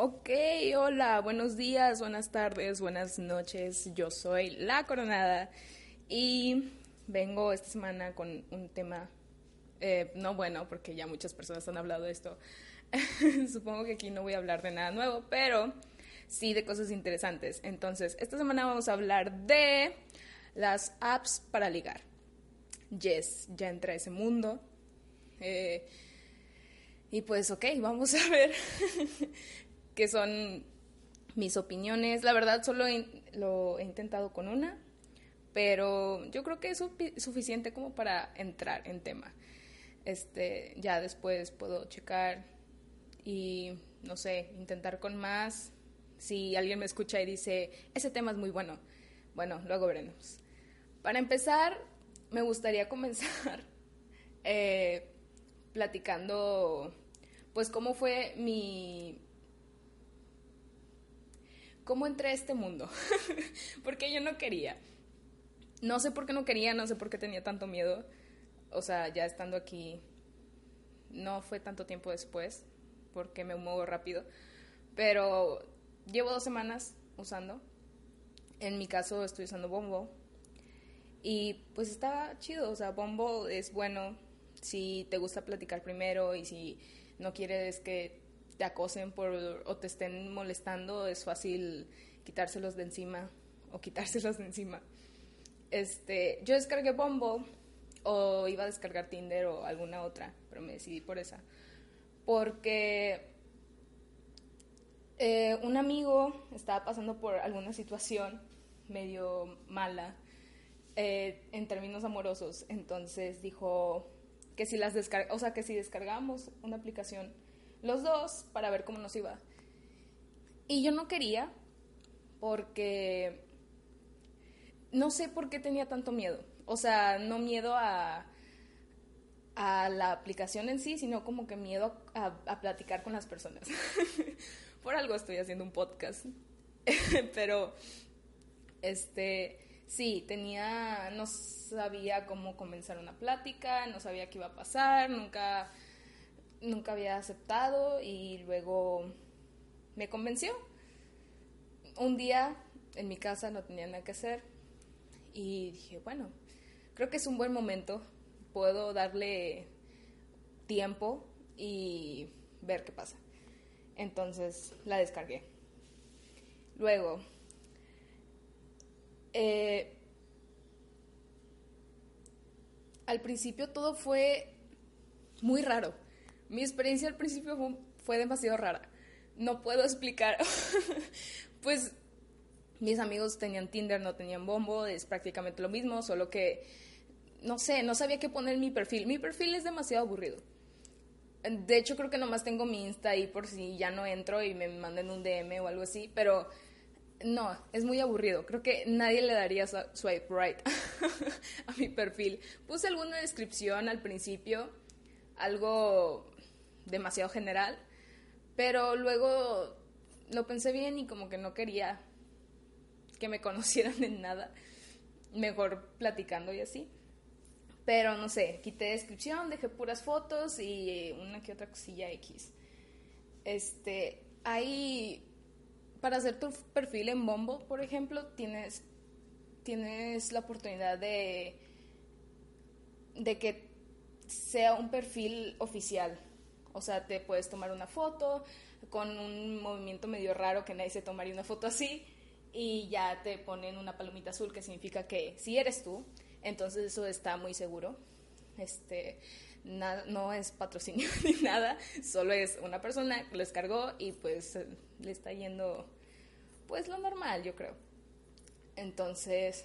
Ok, hola, buenos días, buenas tardes, buenas noches. Yo soy La Coronada y vengo esta semana con un tema, eh, no bueno, porque ya muchas personas han hablado de esto. Supongo que aquí no voy a hablar de nada nuevo, pero sí de cosas interesantes. Entonces, esta semana vamos a hablar de las apps para ligar. Yes, ya entra ese mundo. Eh, y pues, ok, vamos a ver que son mis opiniones. La verdad, solo lo he intentado con una, pero yo creo que es suficiente como para entrar en tema. Este, ya después puedo checar y, no sé, intentar con más. Si alguien me escucha y dice, ese tema es muy bueno, bueno, luego veremos. Para empezar, me gustaría comenzar eh, platicando, pues, cómo fue mi, cómo entré a este mundo, porque yo no quería. No sé por qué no quería, no sé por qué tenía tanto miedo. O sea, ya estando aquí, no fue tanto tiempo después, porque me muevo rápido. Pero llevo dos semanas usando. En mi caso estoy usando Bombo. Y pues está chido, o sea, Bombo es bueno si te gusta platicar primero y si no quieres que te acosen por, o te estén molestando, es fácil quitárselos de encima o quitárselos de encima. Este, yo descargué Bombo o iba a descargar Tinder o alguna otra, pero me decidí por esa. Porque eh, un amigo estaba pasando por alguna situación medio mala eh, en términos amorosos, entonces dijo que si las descar o sea, que si descargamos una aplicación los dos para ver cómo nos iba. Y yo no quería porque no sé por qué tenía tanto miedo. O sea, no miedo a, a la aplicación en sí, sino como que miedo a, a platicar con las personas. por algo estoy haciendo un podcast. Pero, este, sí, tenía, no sabía cómo comenzar una plática, no sabía qué iba a pasar, nunca nunca había aceptado y luego me convenció. Un día en mi casa no tenía nada que hacer y dije, bueno, creo que es un buen momento, puedo darle tiempo y ver qué pasa. Entonces la descargué. Luego, eh, al principio todo fue muy raro mi experiencia al principio fue, demasiado rara. No puedo explicar. pues mis amigos tenían Tinder, no tenían Bombo, es prácticamente lo mismo, solo que no sé, no sabía qué poner en mi perfil. Mi perfil es demasiado aburrido. De hecho, creo que nomás tengo mi Insta ahí por si ya no entro y me manden un DM o algo así, pero no, es muy aburrido. Creo que nadie le daría swipe right a mi perfil. Puse alguna descripción al principio, algo demasiado general, pero luego lo pensé bien y como que no quería que me conocieran en nada, mejor platicando y así. Pero no sé, quité descripción, dejé puras fotos y una que otra cosilla X. Este, hay para hacer tu perfil en Bombo, por ejemplo, tienes tienes la oportunidad de de que sea un perfil oficial, o sea, te puedes tomar una foto con un movimiento medio raro que nadie se tomaría una foto así y ya te ponen una palomita azul que significa que si eres tú, entonces eso está muy seguro. Este, no es patrocinio ni nada, solo es una persona que lo descargó y pues le está yendo pues lo normal, yo creo. Entonces,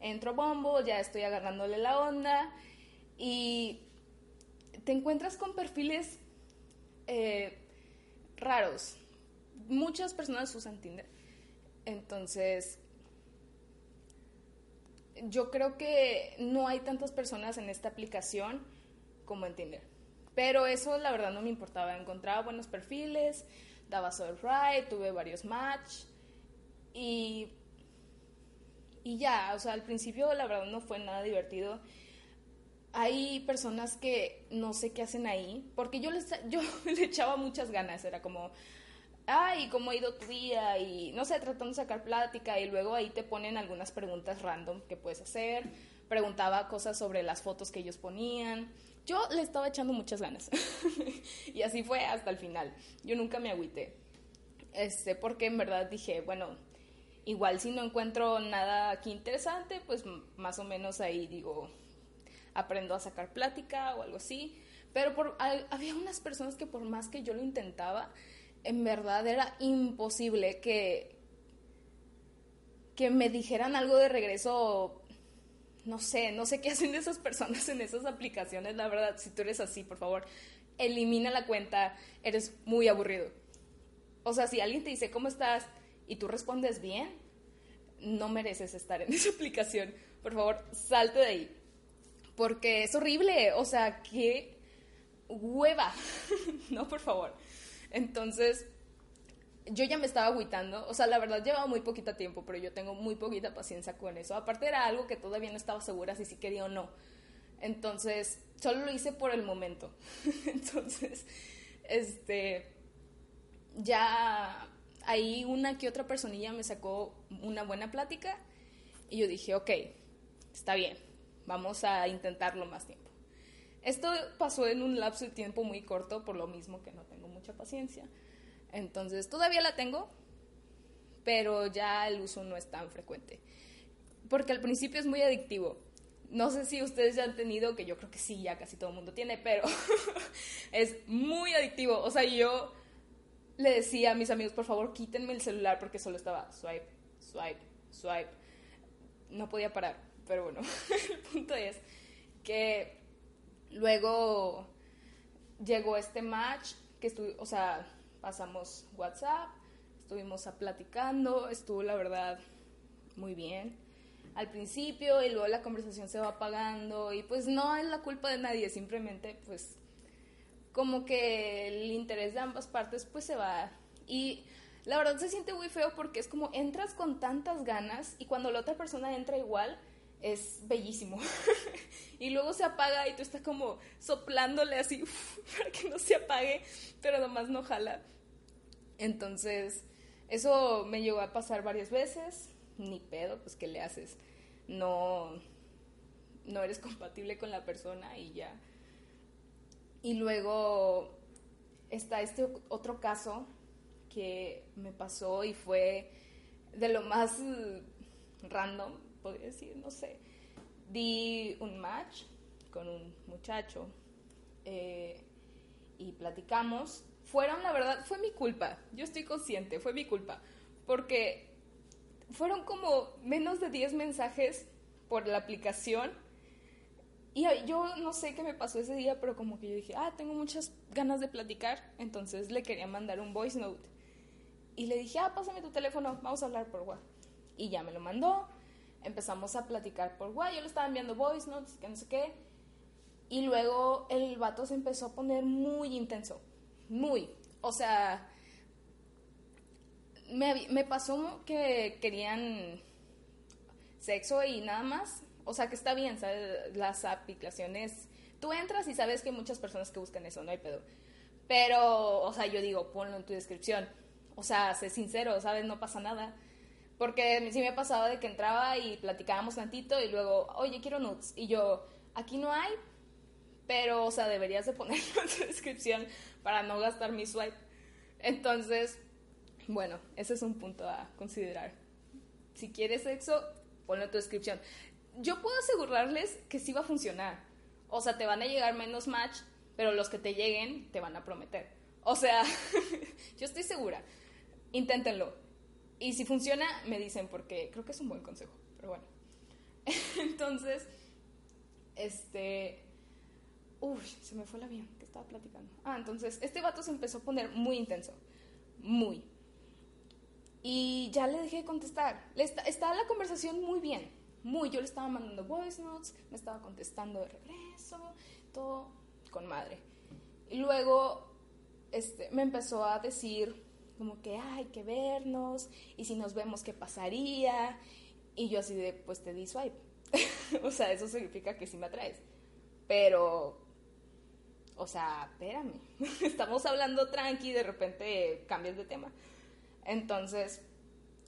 entro Bombo, ya estoy agarrándole la onda y te encuentras con perfiles eh, raros. Muchas personas usan Tinder. Entonces, yo creo que no hay tantas personas en esta aplicación como en Tinder. Pero eso la verdad no me importaba. Encontraba buenos perfiles, daba right, tuve varios match y, y ya, o sea, al principio la verdad no fue nada divertido hay personas que no sé qué hacen ahí, porque yo, les, yo le echaba muchas ganas, era como, ay, ¿cómo ha ido tu día? Y no sé, tratando de sacar plática y luego ahí te ponen algunas preguntas random que puedes hacer. Preguntaba cosas sobre las fotos que ellos ponían. Yo le estaba echando muchas ganas. y así fue hasta el final. Yo nunca me agüité. Este, porque en verdad dije, bueno, igual si no encuentro nada aquí interesante, pues más o menos ahí digo, aprendo a sacar plática o algo así. Pero había unas personas que por más que yo lo intentaba, en verdad era imposible que, que me dijeran algo de regreso. No sé, no sé qué hacen esas personas en esas aplicaciones, la verdad. Si tú eres así, por favor, elimina la cuenta, eres muy aburrido. O sea, si alguien te dice, ¿cómo estás? y tú respondes bien, no mereces estar en esa aplicación. Por favor, salte de ahí. Porque es horrible. O sea, qué hueva. no, por favor. Entonces, yo ya me estaba agüitando. O sea, la verdad llevaba muy poquito tiempo, pero yo tengo muy poquita paciencia con eso. Aparte era algo que todavía no estaba segura si sí quería o no. Entonces, solo lo hice por el momento. Entonces, este, ya ahí una que otra personilla me sacó una buena plática y yo dije, ok, está bien, vamos a intentarlo más tiempo. Esto pasó en un lapso de tiempo muy corto, por lo mismo que no tengo mucha paciencia. Entonces, todavía la tengo, pero ya el uso no es tan frecuente. Porque al principio es muy adictivo. No sé si ustedes ya han tenido, que yo creo que sí, ya casi todo el mundo tiene, pero es muy adictivo. O sea, yo le decía a mis amigos, por favor, quítenme el celular porque solo estaba swipe, swipe, swipe. No podía parar, pero bueno, el punto es que luego llegó este match que estuvo, o sea, pasamos WhatsApp, estuvimos platicando, estuvo la verdad muy bien al principio y luego la conversación se va apagando y pues no es la culpa de nadie, simplemente pues como que el interés de ambas partes pues se va. Y la verdad se siente muy feo porque es como entras con tantas ganas y cuando la otra persona entra igual es bellísimo. y luego se apaga y tú estás como soplándole así para que no se apague, pero nomás no jala. Entonces, eso me llegó a pasar varias veces. Ni pedo, pues ¿qué le haces? No no eres compatible con la persona y ya y luego está este otro caso que me pasó y fue de lo más random, podría decir, no sé. Di un match con un muchacho eh, y platicamos. Fueron, la verdad, fue mi culpa. Yo estoy consciente, fue mi culpa. Porque fueron como menos de 10 mensajes por la aplicación y yo no sé qué me pasó ese día, pero como que yo dije, ah, tengo muchas ganas de platicar, entonces le quería mandar un voice note. Y le dije, ah, pásame tu teléfono, vamos a hablar por WhatsApp. Y ya me lo mandó, empezamos a platicar por WhatsApp, yo le estaba enviando voice notes, que no sé qué. Y luego el vato se empezó a poner muy intenso, muy. O sea, me, me pasó que querían sexo y nada más, o sea, que está bien, ¿sabes? Las aplicaciones, tú entras y sabes que hay muchas personas que buscan eso, no hay pedo. Pero, o sea, yo digo, ponlo en tu descripción. O sea, sé sincero, ¿sabes? No pasa nada. Porque sí me pasaba de que entraba y platicábamos tantito y luego, oye, quiero nudes. Y yo, aquí no hay, pero, o sea, deberías de ponerlo en tu descripción para no gastar mi swipe. Entonces, bueno, ese es un punto a considerar. Si quieres sexo, ponlo en tu descripción yo puedo asegurarles que sí va a funcionar. O sea, te van a llegar menos match, pero los que te lleguen te van a prometer. O sea, yo estoy segura. Inténtenlo. Y si funciona, me dicen, porque creo que es un buen consejo. Pero bueno. Entonces, este... Uy, se me fue el avión que estaba platicando. Ah, entonces, este vato se empezó a poner muy intenso. Muy. Y ya le dejé de contestar. está, está la conversación muy bien muy, yo le estaba mandando voice notes, me estaba contestando de regreso, todo con madre. Y luego este, me empezó a decir como que hay que vernos y si nos vemos qué pasaría. Y yo así de, pues te di swipe. o sea, eso significa que sí me atraes. Pero, o sea, espérame, estamos hablando tranqui y de repente cambias de tema. Entonces,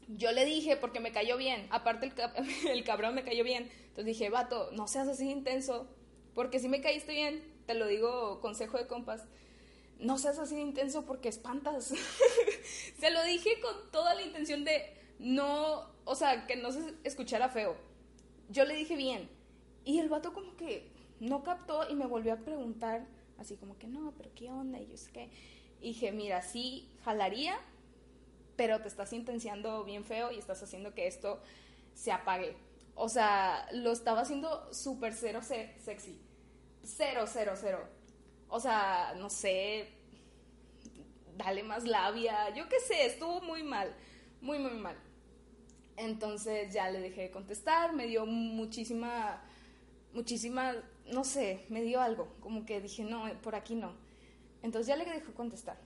yo le dije, porque me cayó bien, aparte el, el cabrón me cayó bien, entonces dije, vato, no seas así intenso, porque si me caíste bien, te lo digo consejo de compas, no seas así intenso porque espantas. se lo dije con toda la intención de no, o sea, que no se escuchara feo. Yo le dije bien. Y el vato como que no captó y me volvió a preguntar, así como que no, pero ¿qué onda? Y yo que dije, mira, sí jalaría, pero te estás intenciando bien feo y estás haciendo que esto se apague. O sea, lo estaba haciendo súper cero sexy. Cero, cero, cero. O sea, no sé, dale más labia, yo qué sé, estuvo muy mal, muy, muy mal. Entonces ya le dejé de contestar, me dio muchísima, muchísima, no sé, me dio algo, como que dije, no, por aquí no. Entonces ya le dejé contestar.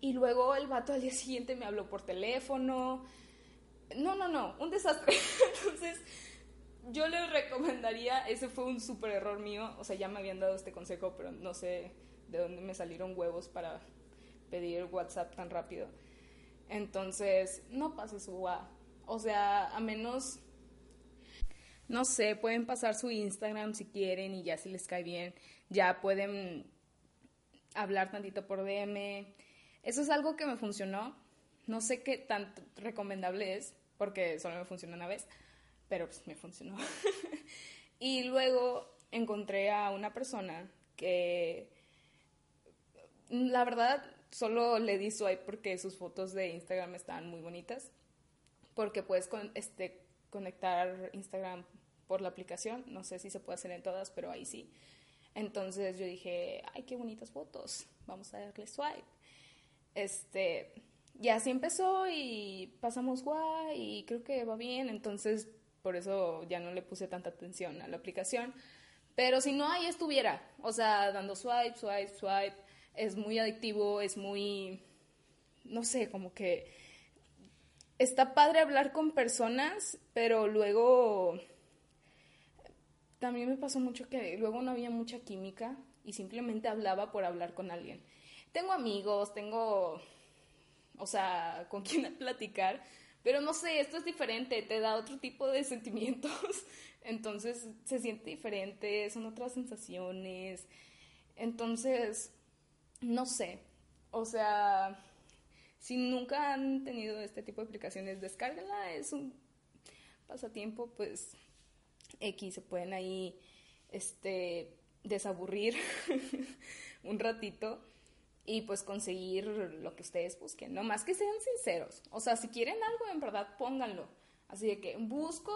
Y luego el vato al día siguiente me habló por teléfono. No, no, no, un desastre. Entonces yo le recomendaría, ese fue un súper error mío, o sea, ya me habían dado este consejo, pero no sé de dónde me salieron huevos para pedir WhatsApp tan rápido. Entonces, no pase su WhatsApp. O sea, a menos, no sé, pueden pasar su Instagram si quieren y ya si les cae bien, ya pueden hablar tantito por DM. Eso es algo que me funcionó. No sé qué tan recomendable es, porque solo me funcionó una vez pero pues me funcionó. y luego encontré a una persona que la verdad solo le di swipe porque sus fotos de Instagram estaban muy bonitas, porque puedes este, conectar Instagram por la aplicación, no sé si se puede hacer en todas, pero ahí sí. Entonces yo dije, ay, qué bonitas fotos, vamos a darle swipe. Este, y así empezó y pasamos guay y creo que va bien, entonces por eso ya no le puse tanta atención a la aplicación. Pero si no, ahí estuviera, o sea, dando swipe, swipe, swipe, es muy adictivo, es muy, no sé, como que está padre hablar con personas, pero luego también me pasó mucho que luego no había mucha química y simplemente hablaba por hablar con alguien. Tengo amigos, tengo, o sea, con quien platicar, pero no sé, esto es diferente, te da otro tipo de sentimientos, entonces se siente diferente, son otras sensaciones, entonces, no sé, o sea, si nunca han tenido este tipo de aplicaciones, descárgala, es un pasatiempo, pues X, se pueden ahí, este, desaburrir un ratito y pues conseguir lo que ustedes busquen, no más que sean sinceros. O sea, si quieren algo, en verdad pónganlo. Así de que busco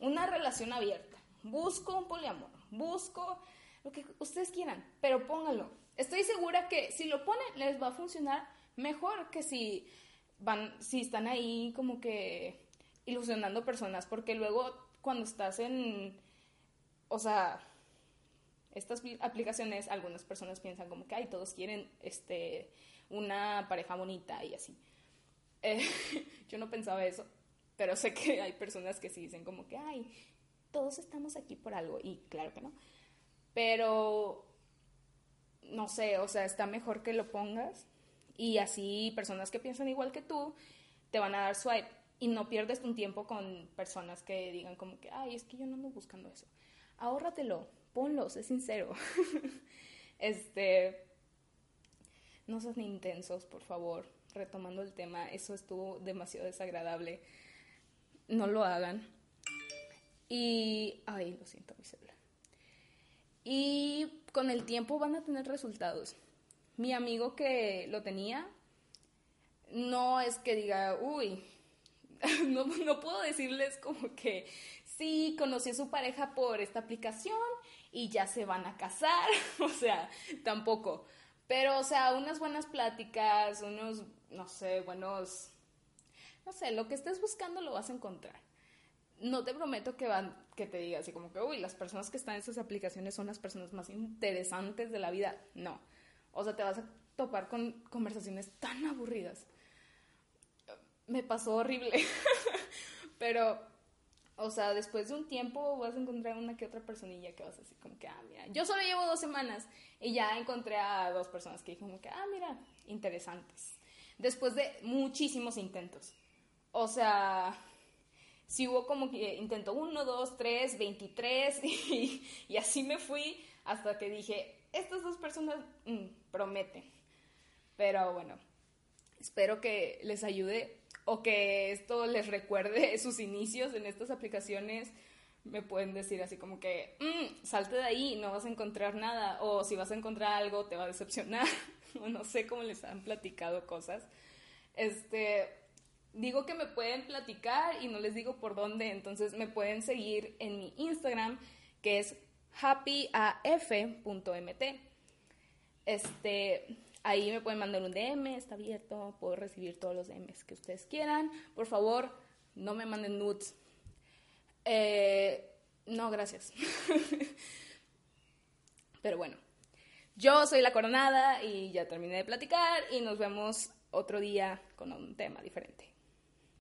una relación abierta, busco un poliamor, busco lo que ustedes quieran, pero pónganlo. Estoy segura que si lo ponen les va a funcionar mejor que si van si están ahí como que ilusionando personas, porque luego cuando estás en o sea, estas aplicaciones, algunas personas piensan como que, ay, todos quieren este, una pareja bonita y así. Eh, yo no pensaba eso, pero sé que hay personas que sí dicen como que, ay, todos estamos aquí por algo, y claro que no. Pero, no sé, o sea, está mejor que lo pongas y así personas que piensan igual que tú te van a dar swipe y no pierdes tu tiempo con personas que digan como que, ay, es que yo no ando buscando eso. Ahórratelo, ponlos, es sincero. este, no sean intensos, por favor. Retomando el tema, eso estuvo demasiado desagradable. No lo hagan. Y, ay, lo siento, mi celular. Y con el tiempo van a tener resultados. Mi amigo que lo tenía, no es que diga, uy, no, no puedo decirles como que sí, conocí a su pareja por esta aplicación y ya se van a casar, o sea, tampoco. Pero, o sea, unas buenas pláticas, unos, no sé, buenos, no sé, lo que estés buscando lo vas a encontrar. No te prometo que van, que te diga así como que, uy, las personas que están en esas aplicaciones son las personas más interesantes de la vida. No. O sea, te vas a topar con conversaciones tan aburridas. Me pasó horrible. Pero o sea, después de un tiempo vas a encontrar una que otra personilla que vas a decir como que, ah, mira, yo solo llevo dos semanas y ya encontré a dos personas que como que, ah, mira, interesantes. Después de muchísimos intentos. O sea, si hubo como que intento uno, dos, tres, veintitrés y, y, así me fui hasta que dije, estas dos personas mm, prometen. Pero bueno, espero que les ayude o que esto les recuerde sus inicios en estas aplicaciones, me pueden decir así como que, mm, salte de ahí, no vas a encontrar nada, o si vas a encontrar algo te va a decepcionar, o no sé cómo les han platicado cosas. Este, digo que me pueden platicar y no les digo por dónde, entonces me pueden seguir en mi Instagram, que es happyaf.mt. Este, Ahí me pueden mandar un DM, está abierto, puedo recibir todos los DMs que ustedes quieran. Por favor, no me manden nudes. Eh, no, gracias. Pero bueno, yo soy la coronada y ya terminé de platicar y nos vemos otro día con un tema diferente.